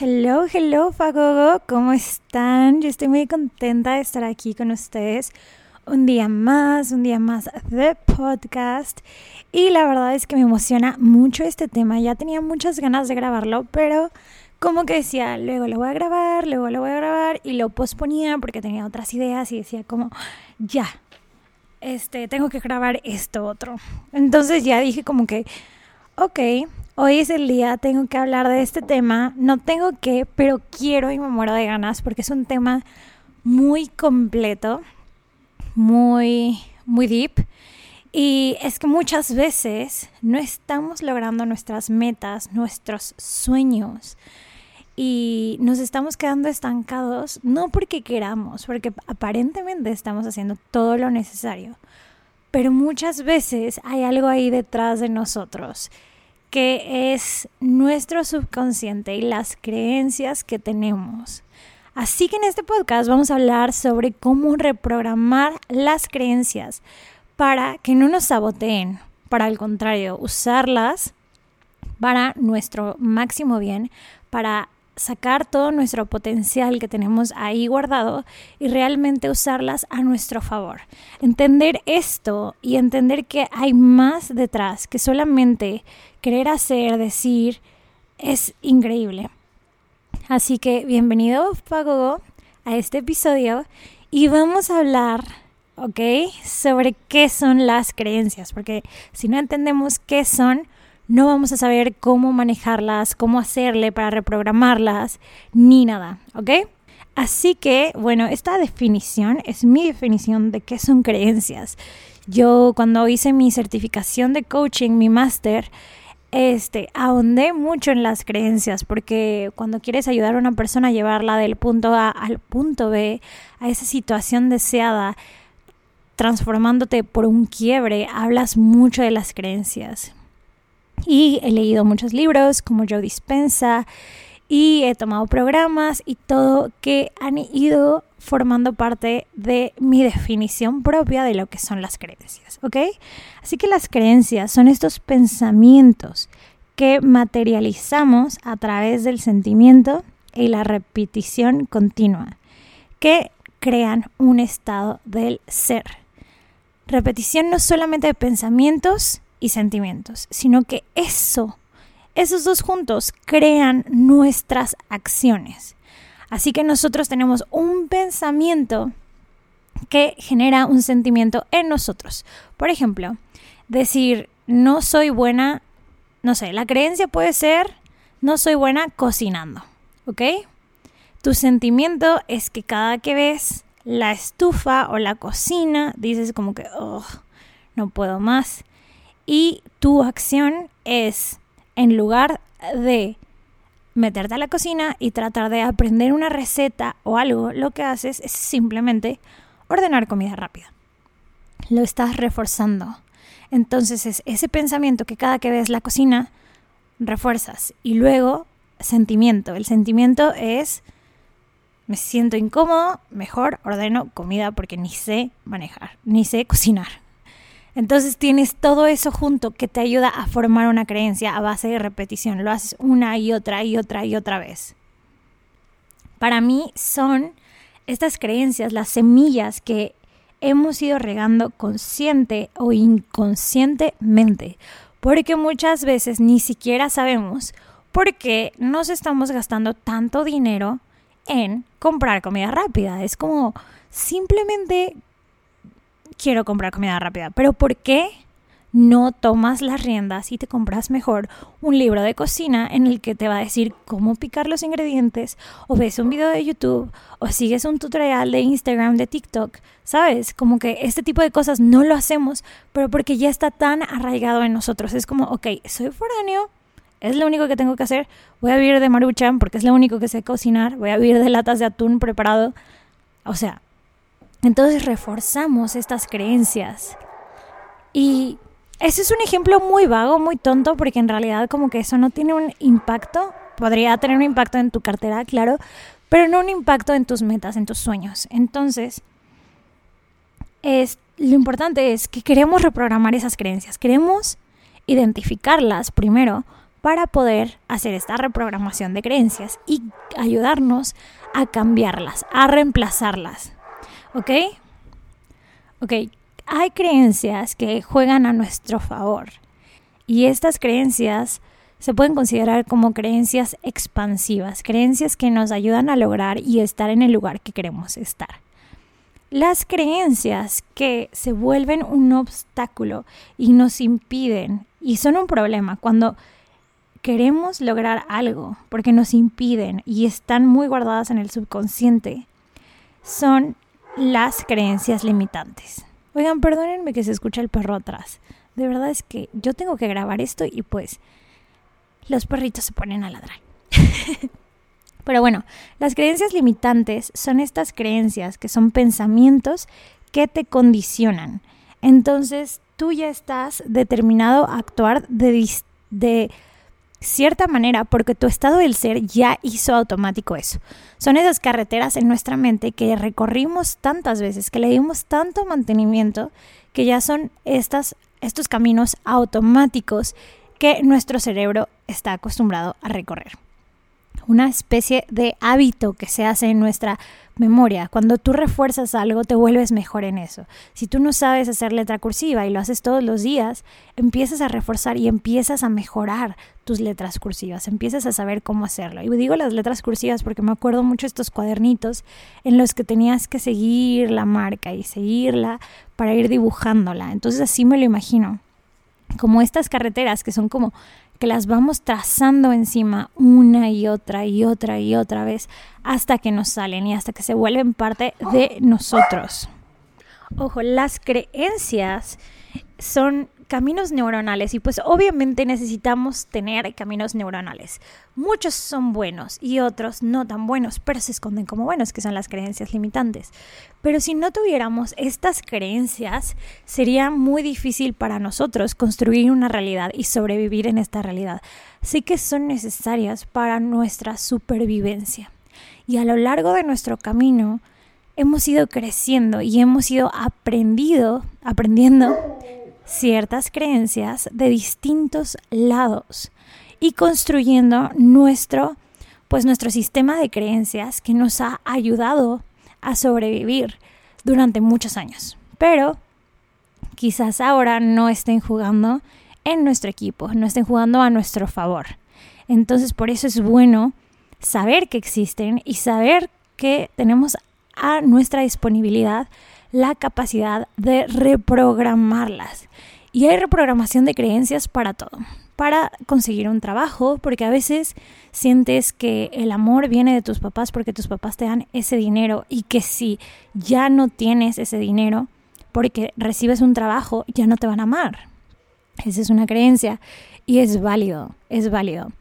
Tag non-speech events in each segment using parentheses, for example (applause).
Hello, hello, Fagogo, ¿cómo están? Yo estoy muy contenta de estar aquí con ustedes un día más, un día más de podcast. Y la verdad es que me emociona mucho este tema. Ya tenía muchas ganas de grabarlo, pero como que decía, luego lo voy a grabar, luego lo voy a grabar, y lo posponía porque tenía otras ideas y decía como, ya, este, tengo que grabar esto otro. Entonces ya dije como que, ok, Hoy es el día, tengo que hablar de este tema. No tengo que, pero quiero y me muero de ganas porque es un tema muy completo, muy, muy deep. Y es que muchas veces no estamos logrando nuestras metas, nuestros sueños. Y nos estamos quedando estancados, no porque queramos, porque aparentemente estamos haciendo todo lo necesario. Pero muchas veces hay algo ahí detrás de nosotros que es nuestro subconsciente y las creencias que tenemos. Así que en este podcast vamos a hablar sobre cómo reprogramar las creencias para que no nos saboteen, para al contrario, usarlas para nuestro máximo bien, para sacar todo nuestro potencial que tenemos ahí guardado y realmente usarlas a nuestro favor. Entender esto y entender que hay más detrás que solamente querer hacer, decir, es increíble. Así que bienvenido, Pagogo, a este episodio y vamos a hablar, ¿ok? Sobre qué son las creencias, porque si no entendemos qué son, no vamos a saber cómo manejarlas, cómo hacerle para reprogramarlas, ni nada, ¿ok? Así que, bueno, esta definición es mi definición de qué son creencias. Yo cuando hice mi certificación de coaching, mi máster, este, ahondé mucho en las creencias, porque cuando quieres ayudar a una persona a llevarla del punto A al punto B, a esa situación deseada, transformándote por un quiebre, hablas mucho de las creencias. Y he leído muchos libros como Joe Dispensa y he tomado programas y todo que han ido formando parte de mi definición propia de lo que son las creencias, ¿ok? Así que las creencias son estos pensamientos que materializamos a través del sentimiento y la repetición continua, que crean un estado del ser. Repetición no solamente de pensamientos, y sentimientos, sino que eso, esos dos juntos crean nuestras acciones. Así que nosotros tenemos un pensamiento que genera un sentimiento en nosotros. Por ejemplo, decir, no soy buena, no sé, la creencia puede ser, no soy buena cocinando, ¿ok? Tu sentimiento es que cada que ves la estufa o la cocina, dices como que, oh, no puedo más. Y tu acción es, en lugar de meterte a la cocina y tratar de aprender una receta o algo, lo que haces es simplemente ordenar comida rápida. Lo estás reforzando. Entonces es ese pensamiento que cada que ves la cocina, refuerzas. Y luego, sentimiento. El sentimiento es, me siento incómodo, mejor ordeno comida porque ni sé manejar, ni sé cocinar. Entonces tienes todo eso junto que te ayuda a formar una creencia a base de repetición. Lo haces una y otra y otra y otra vez. Para mí son estas creencias las semillas que hemos ido regando consciente o inconscientemente. Porque muchas veces ni siquiera sabemos por qué nos estamos gastando tanto dinero en comprar comida rápida. Es como simplemente quiero comprar comida rápida. Pero ¿por qué no tomas las riendas y te compras mejor un libro de cocina en el que te va a decir cómo picar los ingredientes o ves un video de YouTube o sigues un tutorial de Instagram, de TikTok? ¿Sabes? Como que este tipo de cosas no lo hacemos, pero porque ya está tan arraigado en nosotros. Es como, ok, soy foráneo es lo único que tengo que hacer. Voy a vivir de maruchan porque es lo único que sé cocinar. Voy a vivir de latas de atún preparado. O sea, entonces reforzamos estas creencias. Y ese es un ejemplo muy vago, muy tonto, porque en realidad como que eso no tiene un impacto. Podría tener un impacto en tu cartera, claro, pero no un impacto en tus metas, en tus sueños. Entonces, es, lo importante es que queremos reprogramar esas creencias. Queremos identificarlas primero para poder hacer esta reprogramación de creencias y ayudarnos a cambiarlas, a reemplazarlas. ¿Ok? Ok, hay creencias que juegan a nuestro favor y estas creencias se pueden considerar como creencias expansivas, creencias que nos ayudan a lograr y estar en el lugar que queremos estar. Las creencias que se vuelven un obstáculo y nos impiden y son un problema cuando queremos lograr algo porque nos impiden y están muy guardadas en el subconsciente son las creencias limitantes. Oigan, perdónenme que se escucha el perro atrás. De verdad es que yo tengo que grabar esto y pues los perritos se ponen a ladrar. (laughs) Pero bueno, las creencias limitantes son estas creencias que son pensamientos que te condicionan. Entonces tú ya estás determinado a actuar de, de cierta manera porque tu estado del ser ya hizo automático eso. Son esas carreteras en nuestra mente que recorrimos tantas veces, que le dimos tanto mantenimiento, que ya son estas, estos caminos automáticos que nuestro cerebro está acostumbrado a recorrer una especie de hábito que se hace en nuestra memoria. Cuando tú refuerzas algo, te vuelves mejor en eso. Si tú no sabes hacer letra cursiva y lo haces todos los días, empiezas a reforzar y empiezas a mejorar tus letras cursivas, empiezas a saber cómo hacerlo. Y digo las letras cursivas porque me acuerdo mucho estos cuadernitos en los que tenías que seguir la marca y seguirla para ir dibujándola. Entonces así me lo imagino. Como estas carreteras que son como que las vamos trazando encima una y otra y otra y otra vez hasta que nos salen y hasta que se vuelven parte de nosotros. Ojo, las creencias son caminos neuronales y pues obviamente necesitamos tener caminos neuronales. Muchos son buenos y otros no tan buenos, pero se esconden como buenos, que son las creencias limitantes. Pero si no tuviéramos estas creencias, sería muy difícil para nosotros construir una realidad y sobrevivir en esta realidad. Así que son necesarias para nuestra supervivencia. Y a lo largo de nuestro camino, hemos ido creciendo y hemos ido aprendido, aprendiendo ciertas creencias de distintos lados y construyendo nuestro pues nuestro sistema de creencias que nos ha ayudado a sobrevivir durante muchos años. Pero quizás ahora no estén jugando en nuestro equipo, no estén jugando a nuestro favor. Entonces por eso es bueno saber que existen y saber que tenemos a nuestra disponibilidad la capacidad de reprogramarlas. Y hay reprogramación de creencias para todo. Para conseguir un trabajo, porque a veces sientes que el amor viene de tus papás porque tus papás te dan ese dinero y que si ya no tienes ese dinero porque recibes un trabajo, ya no te van a amar. Esa es una creencia y es válido, es válido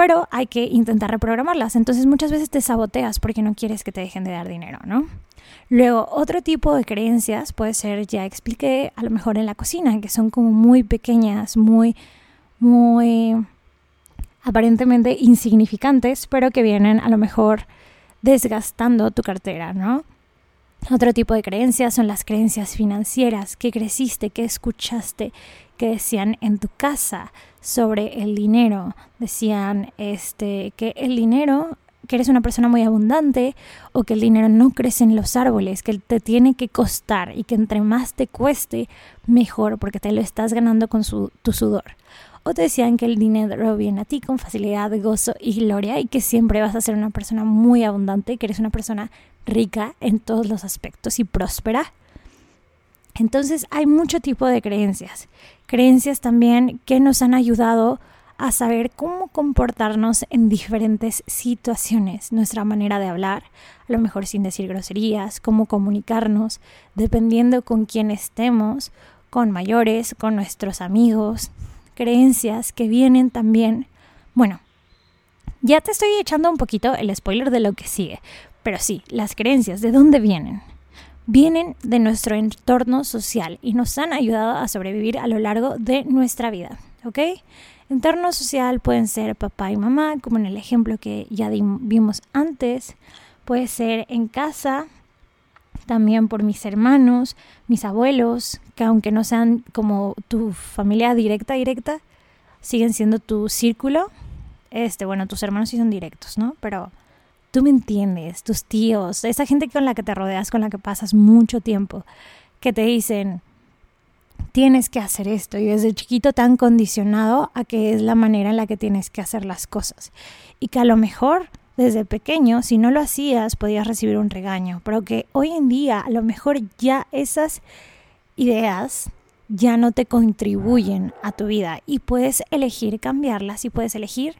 pero hay que intentar reprogramarlas. Entonces muchas veces te saboteas porque no quieres que te dejen de dar dinero, ¿no? Luego, otro tipo de creencias puede ser, ya expliqué, a lo mejor en la cocina, que son como muy pequeñas, muy, muy aparentemente insignificantes, pero que vienen a lo mejor desgastando tu cartera, ¿no? Otro tipo de creencias son las creencias financieras, que creciste, que escuchaste, que decían en tu casa sobre el dinero. Decían este que el dinero que eres una persona muy abundante o que el dinero no crece en los árboles, que te tiene que costar y que entre más te cueste, mejor, porque te lo estás ganando con tu sudor. O te decían que el dinero viene a ti con facilidad, gozo y gloria y que siempre vas a ser una persona muy abundante, que eres una persona rica en todos los aspectos y próspera. Entonces hay mucho tipo de creencias. Creencias también que nos han ayudado a saber cómo comportarnos en diferentes situaciones, nuestra manera de hablar, a lo mejor sin decir groserías, cómo comunicarnos, dependiendo con quién estemos, con mayores, con nuestros amigos, creencias que vienen también, bueno, ya te estoy echando un poquito el spoiler de lo que sigue, pero sí, las creencias, ¿de dónde vienen? Vienen de nuestro entorno social y nos han ayudado a sobrevivir a lo largo de nuestra vida, ¿ok? Entorno social pueden ser papá y mamá, como en el ejemplo que ya vimos antes, puede ser en casa, también por mis hermanos, mis abuelos, que aunque no sean como tu familia directa, directa, siguen siendo tu círculo. Este, bueno, tus hermanos sí son directos, ¿no? Pero tú me entiendes, tus tíos, esa gente con la que te rodeas, con la que pasas mucho tiempo, que te dicen, tienes que hacer esto. Y desde chiquito tan condicionado a que es la manera en la que tienes que hacer las cosas. Y que a lo mejor desde pequeño, si no lo hacías, podías recibir un regaño, pero que hoy en día a lo mejor ya esas ideas ya no te contribuyen a tu vida. Y puedes elegir cambiarlas y puedes elegir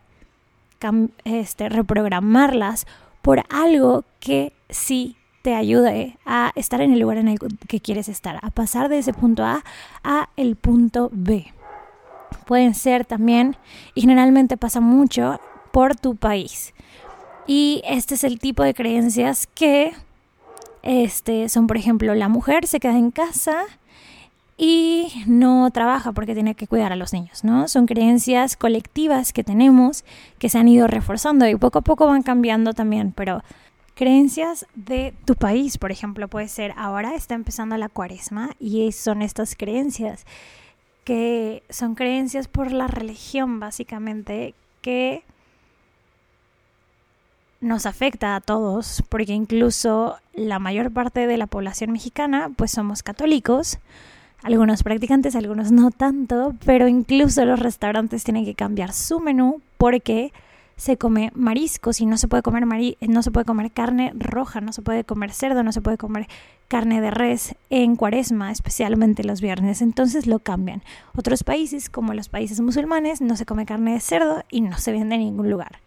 este, reprogramarlas por algo que sí te ayude a estar en el lugar en el que quieres estar, a pasar de ese punto A a el punto B. Pueden ser también, y generalmente pasa mucho, por tu país. Y este es el tipo de creencias que este, son, por ejemplo, la mujer se queda en casa y no trabaja porque tiene que cuidar a los niños, ¿no? Son creencias colectivas que tenemos que se han ido reforzando y poco a poco van cambiando también, pero creencias de tu país, por ejemplo, puede ser ahora está empezando la cuaresma y son estas creencias que son creencias por la religión básicamente que nos afecta a todos, porque incluso la mayor parte de la población mexicana, pues somos católicos, algunos practicantes, algunos no tanto, pero incluso los restaurantes tienen que cambiar su menú porque se come mariscos y no se puede comer no se puede comer carne roja, no se puede comer cerdo, no se puede comer carne de res en Cuaresma, especialmente los viernes. Entonces lo cambian. Otros países, como los países musulmanes, no se come carne de cerdo y no se vende en ningún lugar.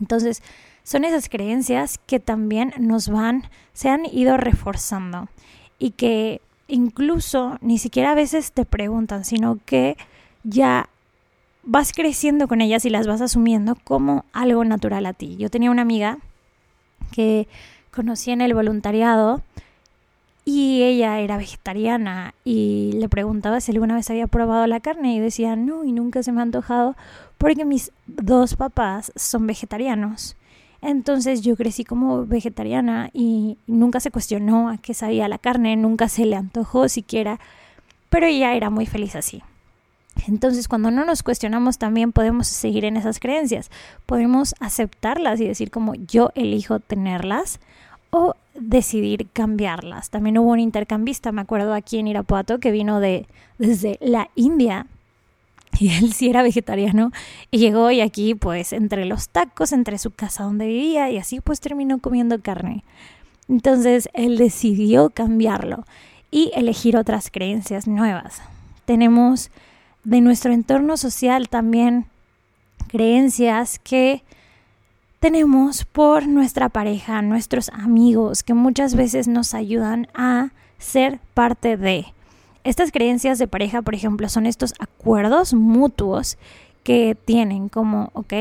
Entonces, son esas creencias que también nos van, se han ido reforzando y que incluso ni siquiera a veces te preguntan, sino que ya vas creciendo con ellas y las vas asumiendo como algo natural a ti. Yo tenía una amiga que conocí en el voluntariado y ella era vegetariana y le preguntaba si alguna vez había probado la carne y decía no y nunca se me ha antojado porque mis dos papás son vegetarianos. Entonces yo crecí como vegetariana y nunca se cuestionó a qué sabía la carne, nunca se le antojó siquiera, pero ella era muy feliz así. Entonces cuando no nos cuestionamos también podemos seguir en esas creencias, podemos aceptarlas y decir como yo elijo tenerlas o decidir cambiarlas. También hubo un intercambista, me acuerdo aquí en Irapuato, que vino de desde la India y (laughs) él sí era vegetariano y llegó y aquí pues entre los tacos, entre su casa donde vivía y así pues terminó comiendo carne. Entonces él decidió cambiarlo y elegir otras creencias nuevas. Tenemos de nuestro entorno social también creencias que tenemos por nuestra pareja, nuestros amigos, que muchas veces nos ayudan a ser parte de. Estas creencias de pareja, por ejemplo, son estos acuerdos mutuos que tienen como, ok,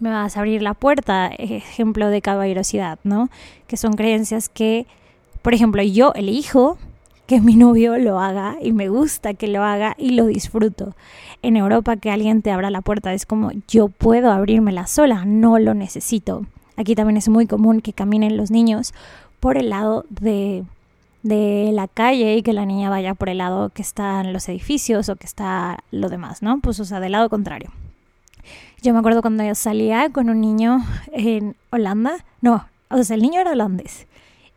me vas a abrir la puerta, ejemplo de caballerosidad, ¿no? Que son creencias que, por ejemplo, yo elijo que mi novio lo haga y me gusta que lo haga y lo disfruto. En Europa que alguien te abra la puerta es como yo puedo abrirmela sola, no lo necesito. Aquí también es muy común que caminen los niños por el lado de de la calle y que la niña vaya por el lado que están los edificios o que está lo demás, ¿no? Pues o sea, del lado contrario. Yo me acuerdo cuando yo salía con un niño en Holanda, no, o sea, el niño era holandés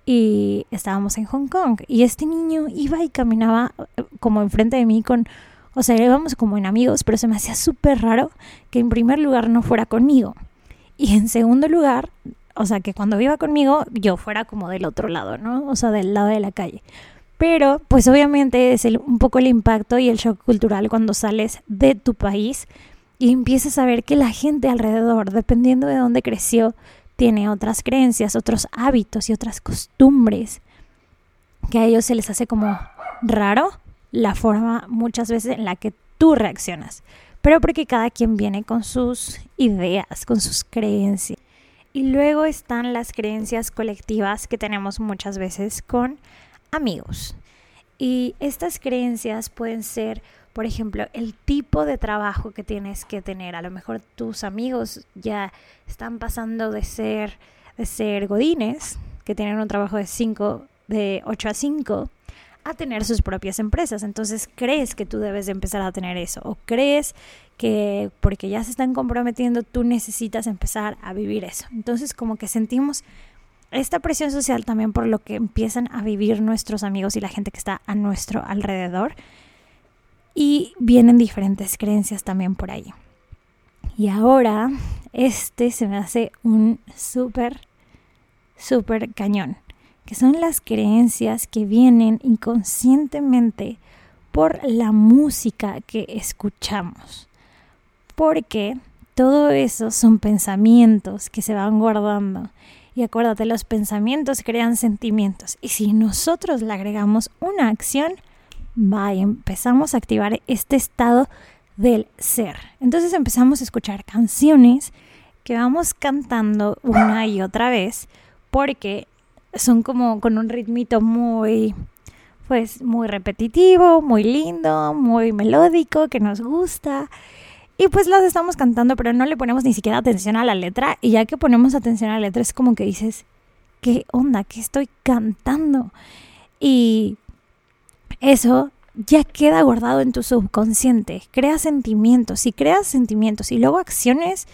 y estábamos en Hong Kong y este niño iba y caminaba eh, como enfrente de mí con, o sea, íbamos como en amigos, pero se me hacía súper raro que en primer lugar no fuera conmigo y en segundo lugar o sea, que cuando iba conmigo yo fuera como del otro lado, ¿no? O sea, del lado de la calle. Pero, pues obviamente es un poco el impacto y el shock cultural cuando sales de tu país y empiezas a ver que la gente alrededor, dependiendo de dónde creció, tiene otras creencias, otros hábitos y otras costumbres que a ellos se les hace como raro la forma muchas veces en la que tú reaccionas, pero porque cada quien viene con sus ideas, con sus creencias. Y luego están las creencias colectivas que tenemos muchas veces con amigos. Y estas creencias pueden ser, por ejemplo, el tipo de trabajo que tienes que tener. A lo mejor tus amigos ya están pasando de ser, de ser godines, que tienen un trabajo de 5, de 8 a 5, a tener sus propias empresas. Entonces crees que tú debes de empezar a tener eso o crees que porque ya se están comprometiendo tú necesitas empezar a vivir eso. Entonces como que sentimos esta presión social también por lo que empiezan a vivir nuestros amigos y la gente que está a nuestro alrededor. Y vienen diferentes creencias también por ahí. Y ahora este se me hace un súper, súper cañón que son las creencias que vienen inconscientemente por la música que escuchamos. Porque todo eso son pensamientos que se van guardando. Y acuérdate, los pensamientos crean sentimientos. Y si nosotros le agregamos una acción, y empezamos a activar este estado del ser. Entonces empezamos a escuchar canciones que vamos cantando una y otra vez porque son como con un ritmito muy, pues muy repetitivo, muy lindo, muy melódico, que nos gusta. Y pues las estamos cantando, pero no le ponemos ni siquiera atención a la letra. Y ya que ponemos atención a la letra, es como que dices, ¿qué onda? ¿Qué estoy cantando? Y eso ya queda guardado en tu subconsciente. Crea sentimientos. Si creas sentimientos y luego acciones,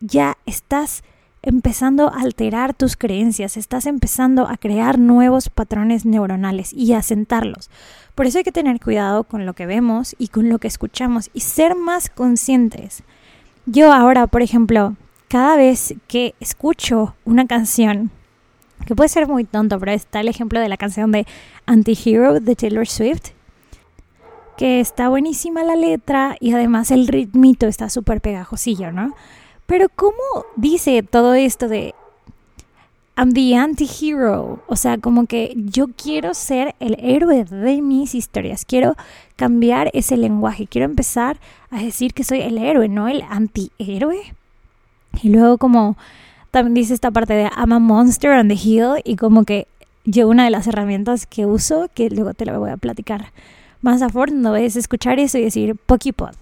ya estás empezando a alterar tus creencias, estás empezando a crear nuevos patrones neuronales y a sentarlos. Por eso hay que tener cuidado con lo que vemos y con lo que escuchamos y ser más conscientes. Yo ahora, por ejemplo, cada vez que escucho una canción, que puede ser muy tonto, pero está el ejemplo de la canción de Anti-Hero de Taylor Swift, que está buenísima la letra y además el ritmito está súper pegajosillo, ¿no? Pero ¿cómo dice todo esto de I'm the anti-hero? O sea, como que yo quiero ser el héroe de mis historias. Quiero cambiar ese lenguaje. Quiero empezar a decir que soy el héroe, no el anti-héroe. Y luego como también dice esta parte de I'm a monster on the hill y como que yo una de las herramientas que uso, que luego te la voy a platicar más a fondo, es escuchar eso y decir Pokipod,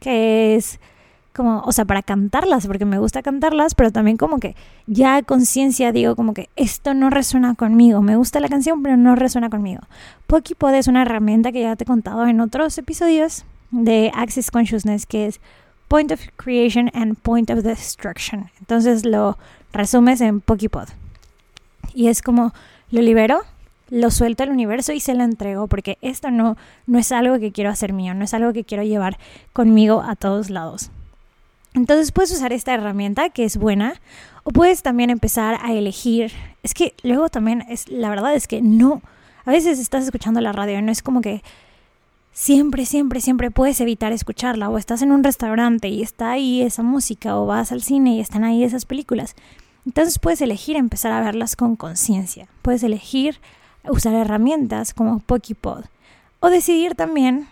que es como, o sea, para cantarlas, porque me gusta cantarlas, pero también como que ya conciencia digo como que esto no resuena conmigo, me gusta la canción, pero no resuena conmigo. Pokipod es una herramienta que ya te he contado en otros episodios de Access Consciousness, que es Point of Creation and Point of Destruction. Entonces lo resumes en Pokipod. Y es como, lo libero, lo suelto al universo y se lo entrego, porque esto no, no es algo que quiero hacer mío, no es algo que quiero llevar conmigo a todos lados. Entonces puedes usar esta herramienta que es buena o puedes también empezar a elegir. Es que luego también es la verdad es que no a veces estás escuchando la radio y no es como que siempre siempre siempre puedes evitar escucharla o estás en un restaurante y está ahí esa música o vas al cine y están ahí esas películas. Entonces puedes elegir empezar a verlas con conciencia. Puedes elegir usar herramientas como Pokipod o decidir también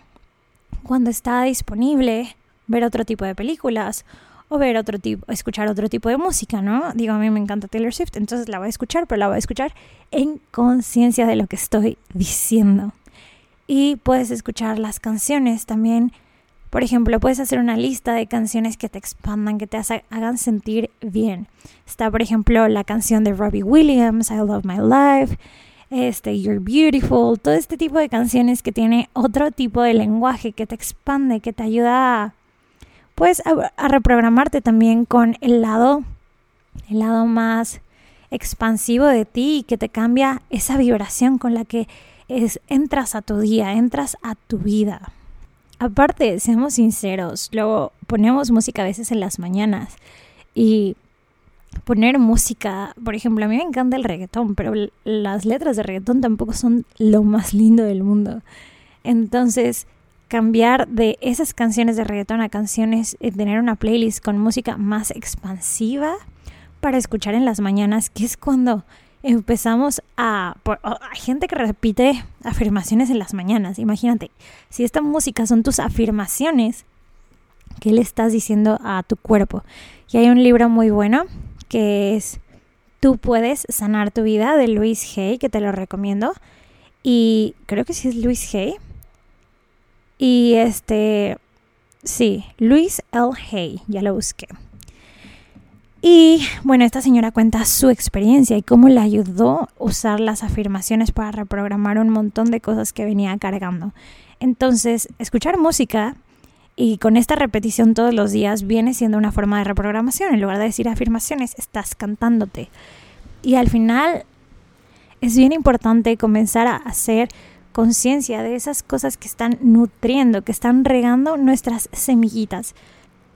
cuando está disponible ver otro tipo de películas o ver otro tipo, escuchar otro tipo de música, ¿no? Digo, a mí me encanta Taylor Swift, entonces la voy a escuchar, pero la voy a escuchar en conciencia de lo que estoy diciendo. Y puedes escuchar las canciones también. Por ejemplo, puedes hacer una lista de canciones que te expandan, que te hagan sentir bien. Está, por ejemplo, la canción de Robbie Williams, I Love My Life este, You're Beautiful, todo este tipo de canciones que tiene otro tipo de lenguaje que te expande, que te ayuda a pues a, reprogramarte también con el lado, el lado más expansivo de ti y que te cambia esa vibración con la que es, entras a tu día, entras a tu vida. Aparte, seamos sinceros, luego ponemos música a veces en las mañanas y poner música, por ejemplo, a mí me encanta el reggaetón, pero las letras de reggaetón tampoco son lo más lindo del mundo. Entonces, cambiar de esas canciones de reggaetón a canciones, eh, tener una playlist con música más expansiva para escuchar en las mañanas, que es cuando empezamos a... hay gente que repite afirmaciones en las mañanas. Imagínate, si esta música son tus afirmaciones, ¿qué le estás diciendo a tu cuerpo? Y hay un libro muy bueno que es Tú puedes sanar tu vida de Luis Hay, que te lo recomiendo. Y creo que sí es Luis Hay. Y este, sí, Luis L. Hay, ya lo busqué. Y bueno, esta señora cuenta su experiencia y cómo le ayudó a usar las afirmaciones para reprogramar un montón de cosas que venía cargando. Entonces, escuchar música y con esta repetición todos los días viene siendo una forma de reprogramación. En lugar de decir afirmaciones, estás cantándote. Y al final es bien importante comenzar a hacer conciencia de esas cosas que están nutriendo, que están regando nuestras semillitas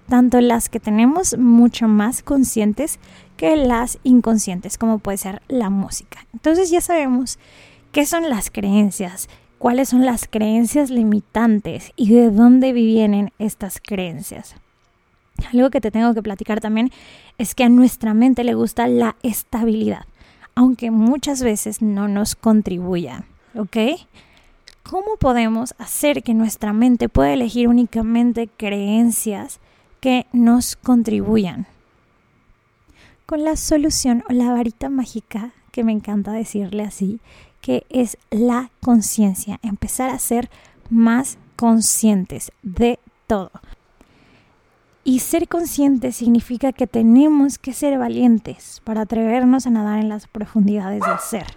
tanto las que tenemos mucho más conscientes que las inconscientes, como puede ser la música. Entonces ya sabemos qué son las creencias, cuáles son las creencias limitantes y de dónde vienen estas creencias. Algo que te tengo que platicar también es que a nuestra mente le gusta la estabilidad, aunque muchas veces no nos contribuya, ¿ok? ¿Cómo podemos hacer que nuestra mente pueda elegir únicamente creencias que nos contribuyan. Con la solución o la varita mágica, que me encanta decirle así, que es la conciencia, empezar a ser más conscientes de todo. Y ser conscientes significa que tenemos que ser valientes para atrevernos a nadar en las profundidades del ser.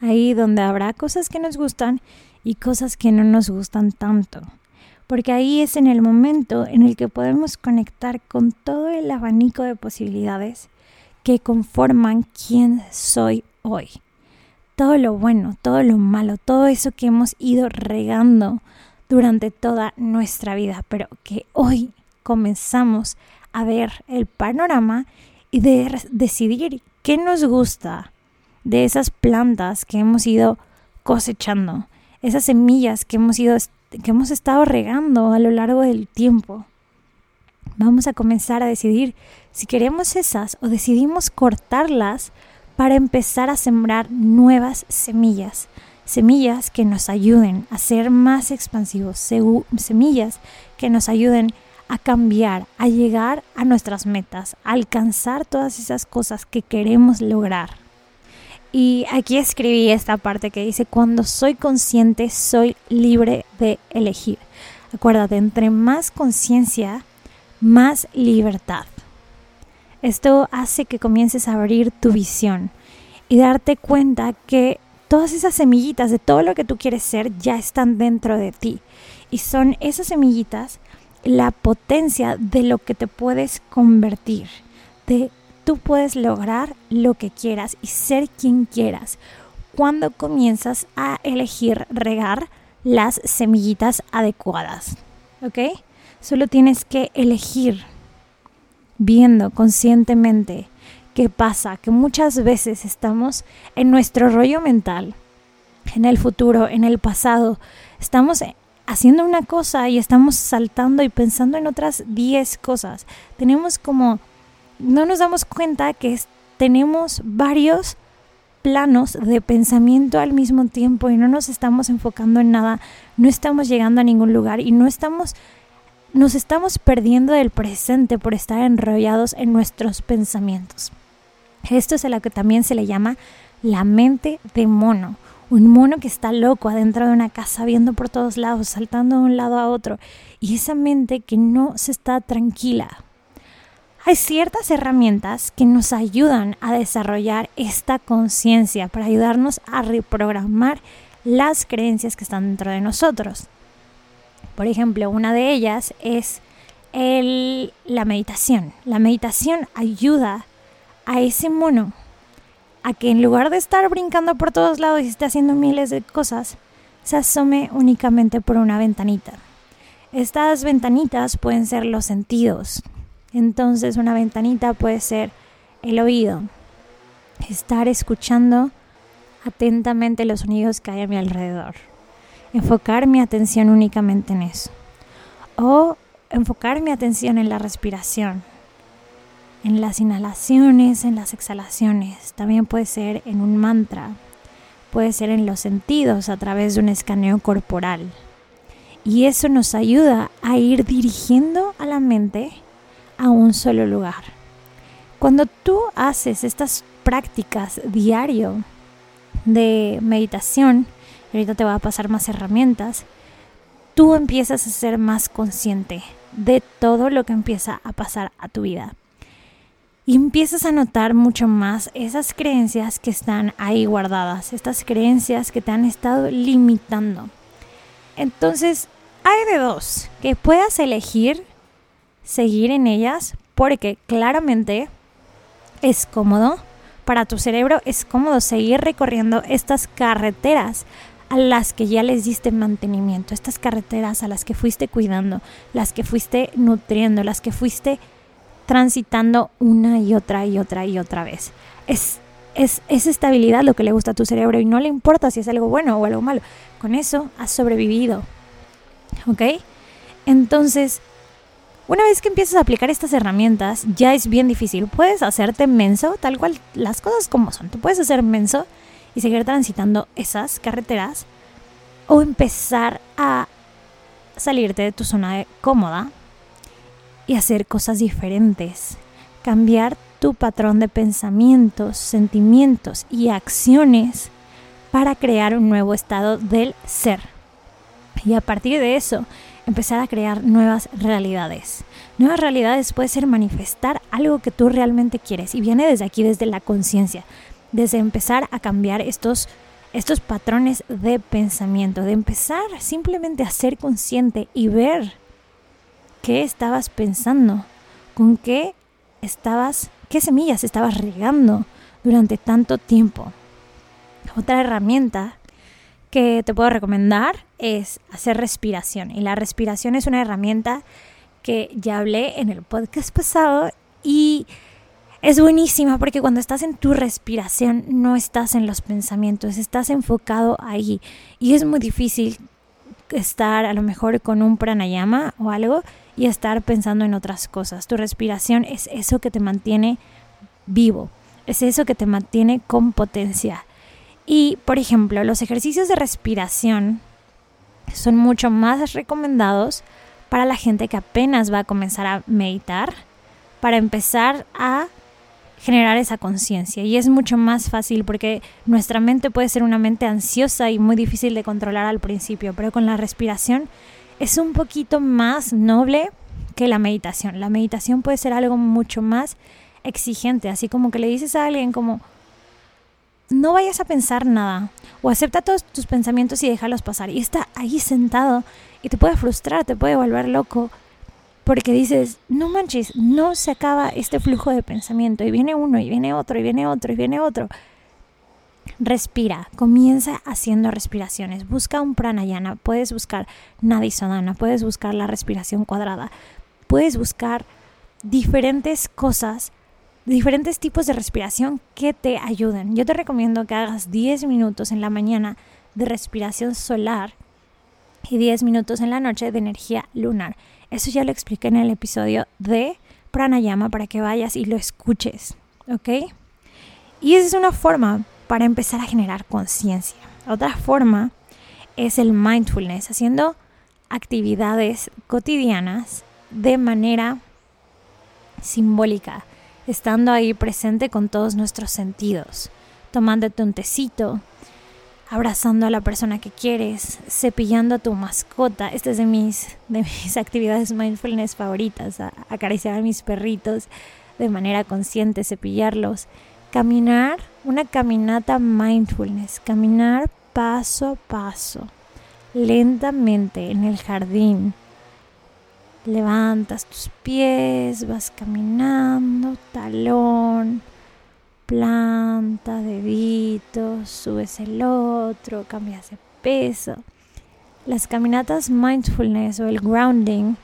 Ahí donde habrá cosas que nos gustan y cosas que no nos gustan tanto porque ahí es en el momento en el que podemos conectar con todo el abanico de posibilidades que conforman quién soy hoy. Todo lo bueno, todo lo malo, todo eso que hemos ido regando durante toda nuestra vida, pero que hoy comenzamos a ver el panorama y de decidir qué nos gusta de esas plantas que hemos ido cosechando, esas semillas que hemos ido que hemos estado regando a lo largo del tiempo. Vamos a comenzar a decidir si queremos esas o decidimos cortarlas para empezar a sembrar nuevas semillas. Semillas que nos ayuden a ser más expansivos, semillas que nos ayuden a cambiar, a llegar a nuestras metas, a alcanzar todas esas cosas que queremos lograr. Y aquí escribí esta parte que dice, cuando soy consciente, soy libre de elegir. Acuérdate, entre más conciencia, más libertad. Esto hace que comiences a abrir tu visión y darte cuenta que todas esas semillitas de todo lo que tú quieres ser ya están dentro de ti. Y son esas semillitas la potencia de lo que te puedes convertir, de tú puedes lograr lo que quieras y ser quien quieras cuando comienzas a elegir regar las semillitas adecuadas. ¿Ok? Solo tienes que elegir viendo conscientemente qué pasa, que muchas veces estamos en nuestro rollo mental, en el futuro, en el pasado, estamos haciendo una cosa y estamos saltando y pensando en otras 10 cosas. Tenemos como no nos damos cuenta que tenemos varios planos de pensamiento al mismo tiempo y no nos estamos enfocando en nada, no estamos llegando a ningún lugar y no estamos nos estamos perdiendo del presente por estar enrollados en nuestros pensamientos. Esto es a lo que también se le llama la mente de mono. Un mono que está loco adentro de una casa, viendo por todos lados, saltando de un lado a otro. Y esa mente que no se está tranquila, hay ciertas herramientas que nos ayudan a desarrollar esta conciencia para ayudarnos a reprogramar las creencias que están dentro de nosotros. Por ejemplo, una de ellas es la meditación. La meditación ayuda a ese mono a que en lugar de estar brincando por todos lados y esté haciendo miles de cosas, se asome únicamente por una ventanita. Estas ventanitas pueden ser los sentidos, entonces una ventanita puede ser el oído, estar escuchando atentamente los sonidos que hay a mi alrededor, enfocar mi atención únicamente en eso, o enfocar mi atención en la respiración, en las inhalaciones, en las exhalaciones, también puede ser en un mantra, puede ser en los sentidos a través de un escaneo corporal. Y eso nos ayuda a ir dirigiendo a la mente a un solo lugar. Cuando tú haces estas prácticas diario de meditación, ahorita te voy a pasar más herramientas, tú empiezas a ser más consciente de todo lo que empieza a pasar a tu vida. Y empiezas a notar mucho más esas creencias que están ahí guardadas, estas creencias que te han estado limitando. Entonces, hay de dos, que puedas elegir seguir en ellas porque claramente es cómodo, para tu cerebro es cómodo seguir recorriendo estas carreteras a las que ya les diste mantenimiento, estas carreteras a las que fuiste cuidando, las que fuiste nutriendo, las que fuiste transitando una y otra y otra y otra vez. Es, es, es estabilidad lo que le gusta a tu cerebro y no le importa si es algo bueno o algo malo. Con eso has sobrevivido. ¿Ok? Entonces, una vez que empiezas a aplicar estas herramientas, ya es bien difícil. Puedes hacerte menso, tal cual las cosas como son. Tú puedes hacer menso y seguir transitando esas carreteras o empezar a salirte de tu zona de cómoda y hacer cosas diferentes. Cambiar tu patrón de pensamientos, sentimientos y acciones para crear un nuevo estado del ser. Y a partir de eso, empezar a crear nuevas realidades. Nuevas realidades puede ser manifestar algo que tú realmente quieres y viene desde aquí, desde la conciencia, desde empezar a cambiar estos, estos patrones de pensamiento, de empezar simplemente a ser consciente y ver qué estabas pensando, con qué estabas, qué semillas estabas regando durante tanto tiempo. Otra herramienta que te puedo recomendar es hacer respiración. Y la respiración es una herramienta que ya hablé en el podcast pasado y es buenísima porque cuando estás en tu respiración no estás en los pensamientos, estás enfocado ahí. Y es muy difícil estar a lo mejor con un pranayama o algo y estar pensando en otras cosas. Tu respiración es eso que te mantiene vivo, es eso que te mantiene con potencia. Y, por ejemplo, los ejercicios de respiración son mucho más recomendados para la gente que apenas va a comenzar a meditar, para empezar a generar esa conciencia. Y es mucho más fácil porque nuestra mente puede ser una mente ansiosa y muy difícil de controlar al principio, pero con la respiración es un poquito más noble que la meditación. La meditación puede ser algo mucho más exigente, así como que le dices a alguien como, no vayas a pensar nada o acepta todos tus pensamientos y déjalos pasar. Y está ahí sentado y te puede frustrar, te puede volver loco porque dices, no manches, no se acaba este flujo de pensamiento y viene uno y viene otro y viene otro y viene otro. Respira, comienza haciendo respiraciones. Busca un pranayana, puedes buscar nadisodana, puedes buscar la respiración cuadrada, puedes buscar diferentes cosas diferentes tipos de respiración que te ayuden. Yo te recomiendo que hagas 10 minutos en la mañana de respiración solar y 10 minutos en la noche de energía lunar. Eso ya lo expliqué en el episodio de pranayama para que vayas y lo escuches, ¿ok? Y esa es una forma para empezar a generar conciencia. Otra forma es el mindfulness, haciendo actividades cotidianas de manera simbólica estando ahí presente con todos nuestros sentidos, tomándote un tecito, abrazando a la persona que quieres, cepillando a tu mascota. Esta es de mis, de mis (laughs) actividades mindfulness favoritas, acariciar a mis perritos de manera consciente, cepillarlos. Caminar, una caminata mindfulness, caminar paso a paso, lentamente en el jardín Levantas tus pies, vas caminando, talón, planta, dedito, subes el otro, cambias de peso. Las caminatas mindfulness o el grounding,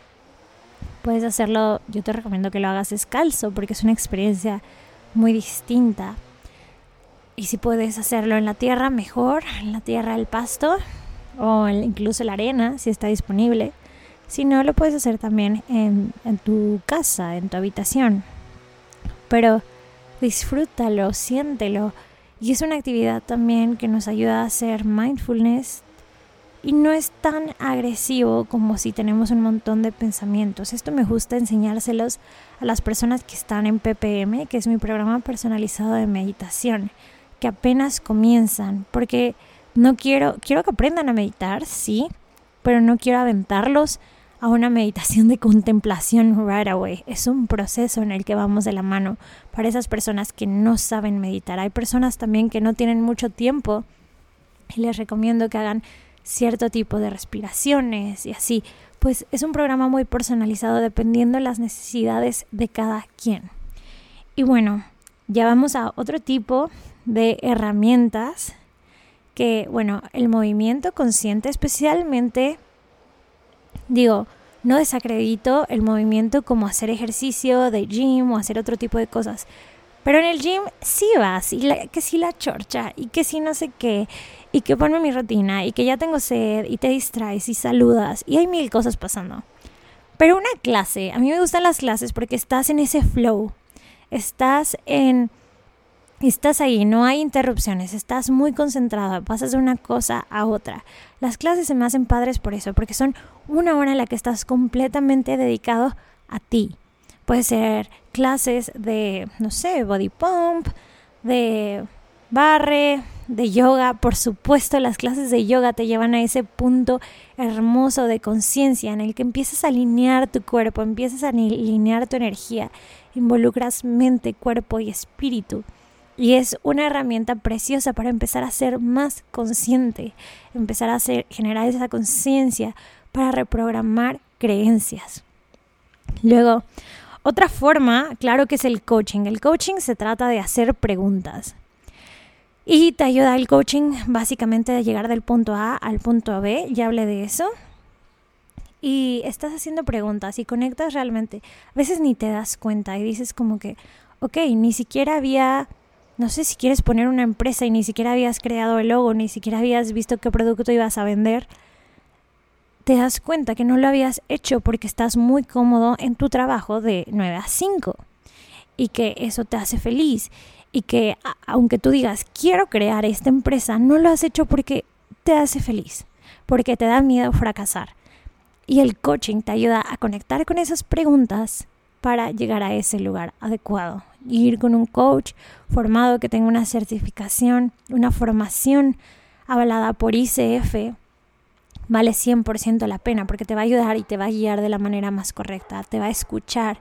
puedes hacerlo, yo te recomiendo que lo hagas descalzo porque es una experiencia muy distinta. Y si puedes hacerlo en la tierra, mejor, en la tierra del pasto o incluso la arena, si está disponible. Si no, lo puedes hacer también en, tu casa, en tu habitación. pero disfrútalo, siéntelo. Y es una actividad también que nos ayuda a hacer mindfulness y no es tan agresivo como si tenemos un montón de pensamientos. Esto me gusta enseñárselos a las personas que están en PPM, que es mi programa personalizado de meditación, que apenas comienzan, porque no quiero, quiero que aprendan a meditar, sí, pero no quiero aventarlos a una meditación de contemplación right away. Es un proceso en el que vamos de la mano para esas personas que no saben meditar. Hay personas también que no tienen mucho tiempo y les recomiendo que hagan cierto tipo de respiraciones y así. Pues es un programa muy personalizado dependiendo de las necesidades de cada quien. Y bueno, ya vamos a otro tipo de herramientas que, bueno, el movimiento consciente especialmente, digo, no desacredito el movimiento como hacer ejercicio de gym o hacer otro tipo de cosas. Pero en el gym sí vas, y que sí la chorcha, y que sí no sé qué, y que ponme mi rutina, y que ya tengo sed, y te distraes, y saludas, y hay mil cosas pasando. Pero una clase, a mí me gustan las clases porque estás en ese flow, estás en... Estás ahí, no hay interrupciones, estás muy concentrada, pasas de una cosa a otra. Las clases se me hacen padres por eso, porque son una hora en la que estás completamente dedicado a ti. Puede ser clases de, no sé, body pump, de barre, de yoga. Por supuesto, las clases de yoga te llevan a ese punto hermoso de conciencia en el que empiezas a alinear tu cuerpo, empiezas a alinear tu energía, involucras mente, cuerpo y espíritu. Y es una herramienta preciosa para empezar a ser más consciente, empezar a generar esa conciencia para reprogramar creencias. Luego, otra forma, claro que es el coaching. El coaching se trata de hacer preguntas. Y te ayuda el coaching básicamente a llegar del punto A al punto B, ya hablé de eso. Y estás haciendo preguntas y conectas realmente. A veces ni te das cuenta y dices como que, ok, ni siquiera había, no sé si quieres poner una empresa y ni siquiera habías creado el logo, ni siquiera habías visto qué producto ibas a vender te das cuenta que no lo habías hecho porque estás muy cómodo en tu trabajo de 9 a 5 y que eso te hace feliz y que aunque tú digas quiero crear esta empresa, no lo has hecho porque te hace feliz, porque te da miedo fracasar. Y el coaching te ayuda a conectar con esas preguntas para llegar a ese lugar adecuado. Ir con un coach formado que tenga una certificación, una formación avalada por ICF vale 100% la pena porque te va a ayudar y te va a guiar de la manera más correcta, te va a escuchar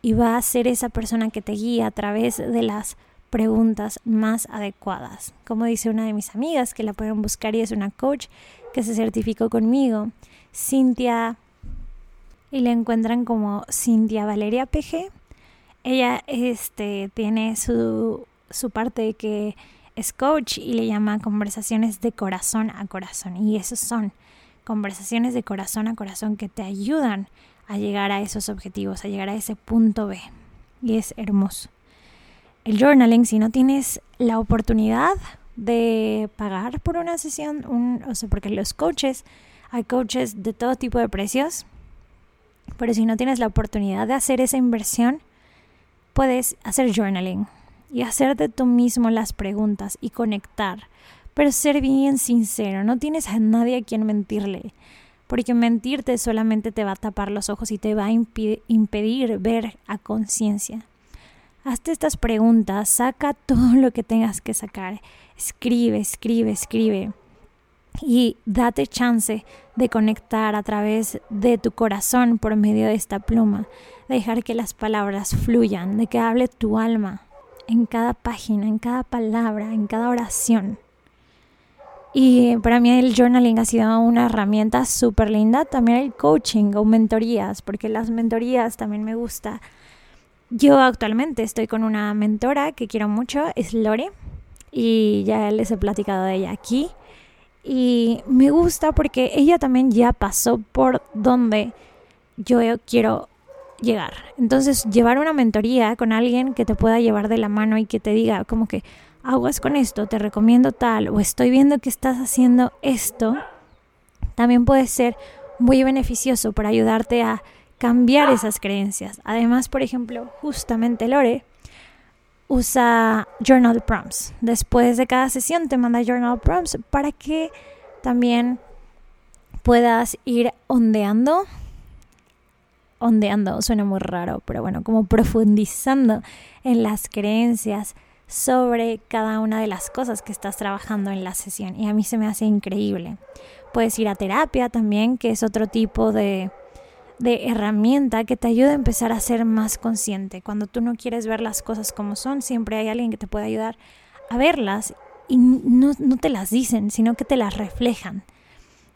y va a ser esa persona que te guía a través de las preguntas más adecuadas. Como dice una de mis amigas que la pueden buscar y es una coach que se certificó conmigo, Cintia, y la encuentran como Cintia Valeria PG. Ella este, tiene su, su parte que es coach y le llama conversaciones de corazón a corazón. Y esos son conversaciones de corazón a corazón que te ayudan a llegar a esos objetivos, a llegar a ese punto B. Y es hermoso. El journaling, si no tienes la oportunidad de pagar por una sesión, un, o sea, porque los coaches, hay coaches de todo tipo de precios, pero si no tienes la oportunidad de hacer esa inversión, puedes hacer journaling y hacerte tú mismo las preguntas y conectar. Pero ser bien sincero, no tienes a nadie a quien mentirle, porque mentirte solamente te va a tapar los ojos y te va a impedir ver a conciencia. Hazte estas preguntas, saca todo lo que tengas que sacar, escribe, escribe, escribe y date chance de conectar a través de tu corazón por medio de esta pluma, de dejar que las palabras fluyan, de que hable tu alma en cada página, en cada palabra, en cada oración. Y para mí el journaling ha sido una herramienta súper linda. También el coaching o mentorías, porque las mentorías también me gusta. Yo actualmente estoy con una mentora que quiero mucho, es Lore, y ya les he platicado de ella aquí. Y me gusta porque ella también ya pasó por donde yo quiero llegar. Entonces, llevar una mentoría con alguien que te pueda llevar de la mano y que te diga como que, aguas con esto, te recomiendo tal, o estoy viendo que estás haciendo esto, también puede ser muy beneficioso para ayudarte a cambiar esas creencias. Además, por ejemplo, justamente Lore usa journal prompts. Después de cada sesión te manda journal prompts para que también puedas ir ondeando. Ondeando, suena muy raro, pero bueno, como profundizando en las creencias sobre cada una de las cosas que estás trabajando en la sesión. Y a mí se me hace increíble. Puedes ir a terapia también, que es otro tipo de, de herramienta que te ayuda a empezar a ser más consciente. Cuando tú no quieres ver las cosas como son, siempre hay alguien que te puede ayudar a verlas y no, no te las dicen, sino que te las reflejan.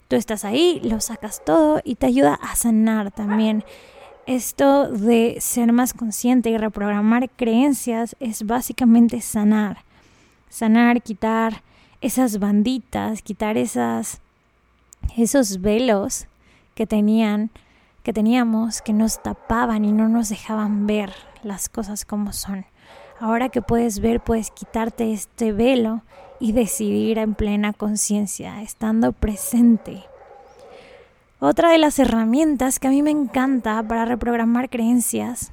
Tú estás ahí, lo sacas todo y te ayuda a sanar también. Esto de ser más consciente y reprogramar creencias es básicamente sanar. Sanar, quitar esas banditas, quitar esas esos velos que tenían teníamos que nos tapaban y no nos dejaban ver las cosas como son. Ahora que puedes ver, puedes quitarte este velo y decidir en plena conciencia, estando presente. Otra de las herramientas que a mí me encanta para reprogramar creencias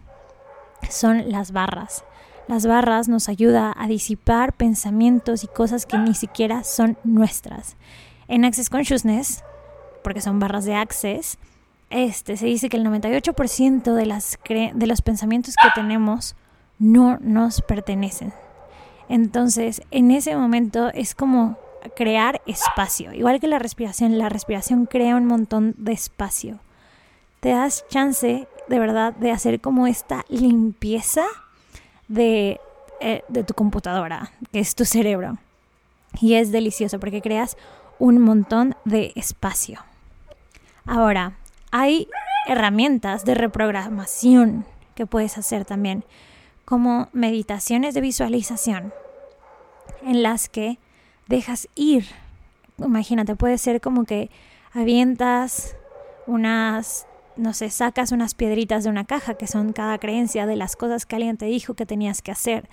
son las barras. Las barras nos ayuda a disipar pensamientos y cosas que ni siquiera son nuestras. En Access Consciousness, porque son barras de Access, este, se dice que el 98% de, las de los pensamientos que tenemos no nos pertenecen. Entonces, en ese momento es como crear espacio. Igual que la respiración, la respiración crea un montón de espacio. Te das chance de verdad de hacer como esta limpieza de, eh, de tu computadora, que es tu cerebro. Y es delicioso porque creas un montón de espacio. Ahora, hay herramientas de reprogramación que puedes hacer también, como meditaciones de visualización, en las que dejas ir. Imagínate, puede ser como que avientas unas, no sé, sacas unas piedritas de una caja que son cada creencia de las cosas que alguien te dijo que tenías que hacer,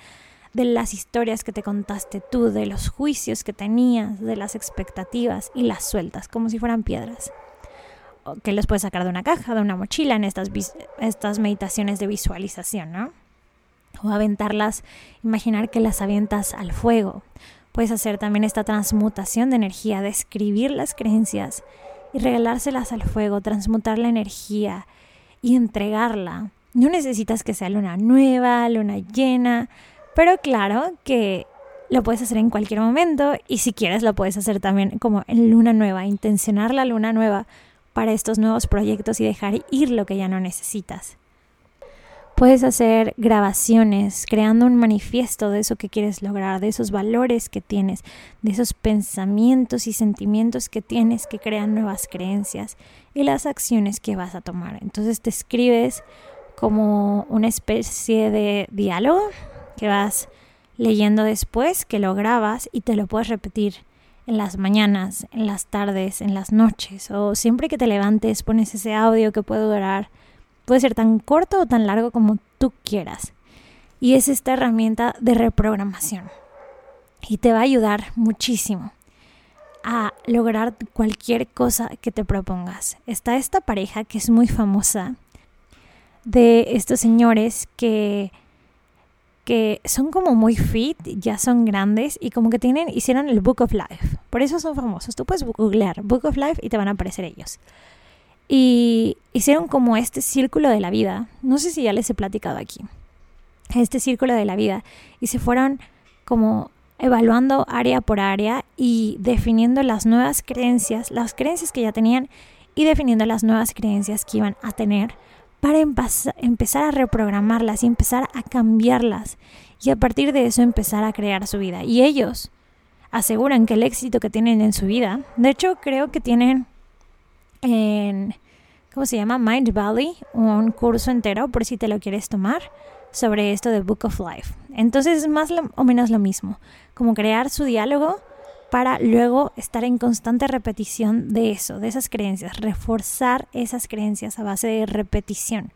de las historias que te contaste tú, de los juicios que tenías, de las expectativas y las sueltas como si fueran piedras que los puedes sacar de una caja, de una mochila en estas, estas meditaciones de visualización, ¿no? O aventarlas, imaginar que las avientas al fuego. Puedes hacer también esta transmutación de energía, de escribir las creencias y regalárselas al fuego, transmutar la energía y entregarla. No necesitas que sea luna nueva, luna llena, pero claro que lo puedes hacer en cualquier momento y si quieres lo puedes hacer también como en luna nueva, intencionar la luna nueva para estos nuevos proyectos y dejar ir lo que ya no necesitas. Puedes hacer grabaciones creando un manifiesto de eso que quieres lograr, de esos valores que tienes, de esos pensamientos y sentimientos que tienes que crean nuevas creencias y las acciones que vas a tomar. Entonces te escribes como una especie de diálogo que vas leyendo después, que lo grabas y te lo puedes repetir en las mañanas, en las tardes, en las noches, o siempre que te levantes pones ese audio que puede durar, puede ser tan corto o tan largo como tú quieras. Y es esta herramienta de reprogramación. Y te va a ayudar muchísimo a lograr cualquier cosa que te propongas. Está esta pareja que es muy famosa de estos señores que que son como muy fit, ya son grandes y como que tienen, hicieron el Book of Life. Por eso son famosos. Tú puedes googlear Book of Life y te van a aparecer ellos. Y hicieron como este círculo de la vida. No sé si ya les he platicado aquí. Este círculo de la vida. Y se fueron como evaluando área por área y definiendo las nuevas creencias, las creencias que ya tenían y definiendo las nuevas creencias que iban a tener para empezar a reprogramarlas y empezar a cambiarlas y a partir de eso empezar a crear su vida. Y ellos aseguran que el éxito que tienen en su vida, de hecho creo que tienen en, ¿cómo se llama? Mind Valley, un curso entero por si te lo quieres tomar sobre esto de Book of Life. Entonces es más o menos lo mismo, como crear su diálogo para luego estar en constante repetición de eso, de esas creencias, reforzar esas creencias a base de repetición.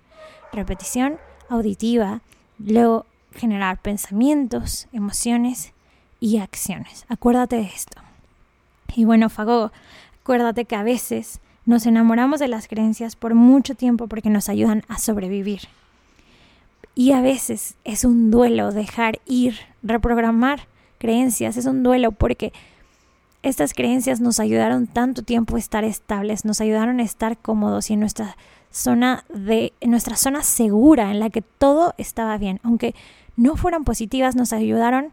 Repetición auditiva, luego generar pensamientos, emociones y acciones. Acuérdate de esto. Y bueno, Fago, acuérdate que a veces nos enamoramos de las creencias por mucho tiempo porque nos ayudan a sobrevivir. Y a veces es un duelo dejar ir, reprogramar creencias, es un duelo porque estas creencias nos ayudaron tanto tiempo a estar estables, nos ayudaron a estar cómodos y en nuestra zona de en nuestra zona segura en la que todo estaba bien, aunque no fueran positivas, nos ayudaron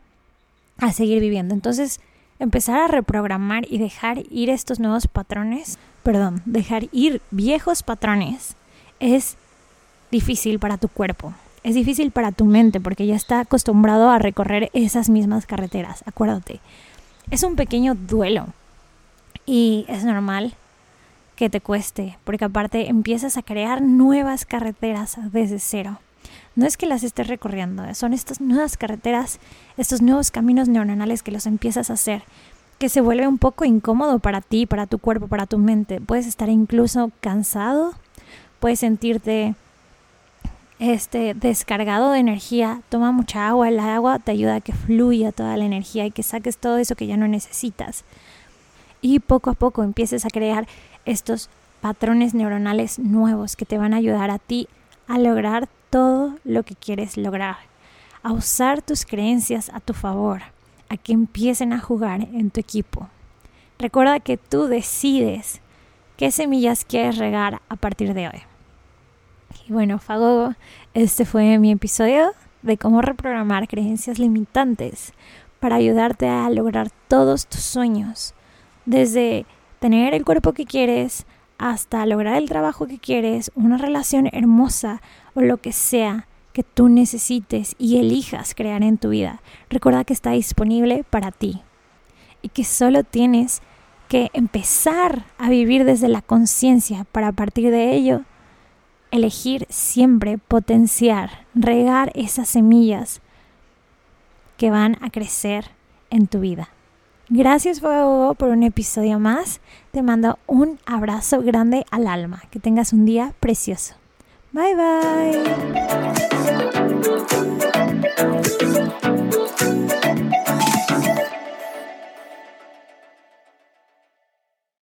a seguir viviendo. Entonces, empezar a reprogramar y dejar ir estos nuevos patrones, perdón, dejar ir viejos patrones es difícil para tu cuerpo. Es difícil para tu mente porque ya está acostumbrado a recorrer esas mismas carreteras. Acuérdate, es un pequeño duelo y es normal que te cueste porque aparte empiezas a crear nuevas carreteras desde cero. No es que las estés recorriendo, son estas nuevas carreteras, estos nuevos caminos neuronales que los empiezas a hacer, que se vuelve un poco incómodo para ti, para tu cuerpo, para tu mente. Puedes estar incluso cansado, puedes sentirte este, descargado de energía, toma mucha agua, el agua te ayuda a que fluya toda la energía y que saques todo eso que ya no necesitas. Y poco a poco empieces a crear estos patrones neuronales nuevos que te van a ayudar a ti a lograr todo lo que quieres lograr, a usar tus creencias a tu favor, a que empiecen a jugar en tu equipo. Recuerda que tú decides qué semillas quieres regar a partir de hoy. Y bueno, Fagogo, este fue mi episodio de cómo reprogramar creencias limitantes para ayudarte a lograr todos tus sueños, desde tener el cuerpo que quieres hasta lograr el trabajo que quieres, una relación hermosa o lo que sea que tú necesites y elijas crear en tu vida. Recuerda que está disponible para ti y que solo tienes que empezar a vivir desde la conciencia para partir de ello elegir siempre potenciar, regar esas semillas que van a crecer en tu vida. Gracias Fuego por un episodio más. Te mando un abrazo grande al alma. Que tengas un día precioso. Bye bye.